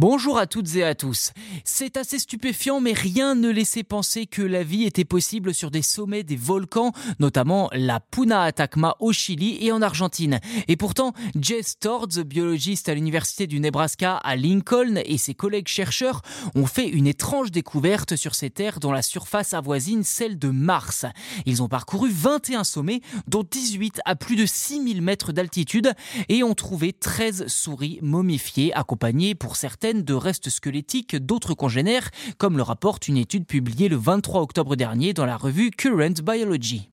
Bonjour à toutes et à tous. C'est assez stupéfiant, mais rien ne laissait penser que la vie était possible sur des sommets des volcans, notamment la Puna Atacma au Chili et en Argentine. Et pourtant, Jess Tords, biologiste à l'université du Nebraska à Lincoln, et ses collègues chercheurs ont fait une étrange découverte sur ces terres dont la surface avoisine celle de Mars. Ils ont parcouru 21 sommets, dont 18 à plus de 6000 mètres d'altitude, et ont trouvé 13 souris momifiées, accompagnées pour de restes squelettiques d'autres congénères, comme le rapporte une étude publiée le 23 octobre dernier dans la revue Current Biology.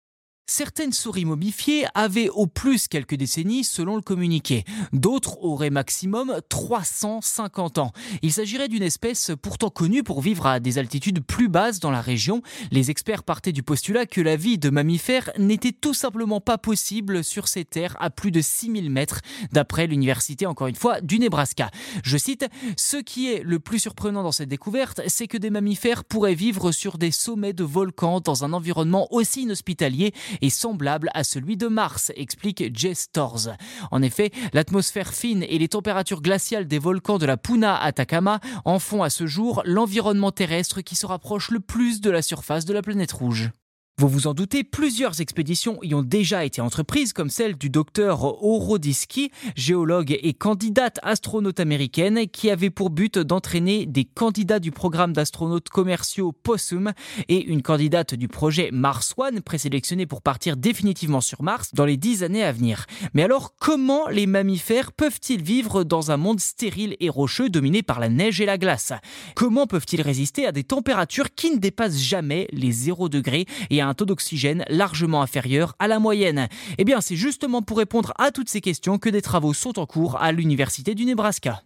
Certaines souris momifiées avaient au plus quelques décennies selon le communiqué. D'autres auraient maximum 350 ans. Il s'agirait d'une espèce pourtant connue pour vivre à des altitudes plus basses dans la région. Les experts partaient du postulat que la vie de mammifères n'était tout simplement pas possible sur ces terres à plus de 6000 mètres, d'après l'université, encore une fois, du Nebraska. Je cite, Ce qui est le plus surprenant dans cette découverte, c'est que des mammifères pourraient vivre sur des sommets de volcans dans un environnement aussi inhospitalier est semblable à celui de Mars, explique Jess Torres. En effet, l'atmosphère fine et les températures glaciales des volcans de la Puna Atacama en font à ce jour l'environnement terrestre qui se rapproche le plus de la surface de la planète rouge. Vous vous en doutez, plusieurs expéditions y ont déjà été entreprises, comme celle du docteur Orodiski, géologue et candidate astronaute américaine, qui avait pour but d'entraîner des candidats du programme d'astronautes commerciaux Possum et une candidate du projet Mars One, présélectionnée pour partir définitivement sur Mars dans les dix années à venir. Mais alors, comment les mammifères peuvent-ils vivre dans un monde stérile et rocheux dominé par la neige et la glace? Comment peuvent-ils résister à des températures qui ne dépassent jamais les 0 degrés et à un taux d'oxygène largement inférieur à la moyenne Eh bien, c'est justement pour répondre à toutes ces questions que des travaux sont en cours à l'Université du Nebraska.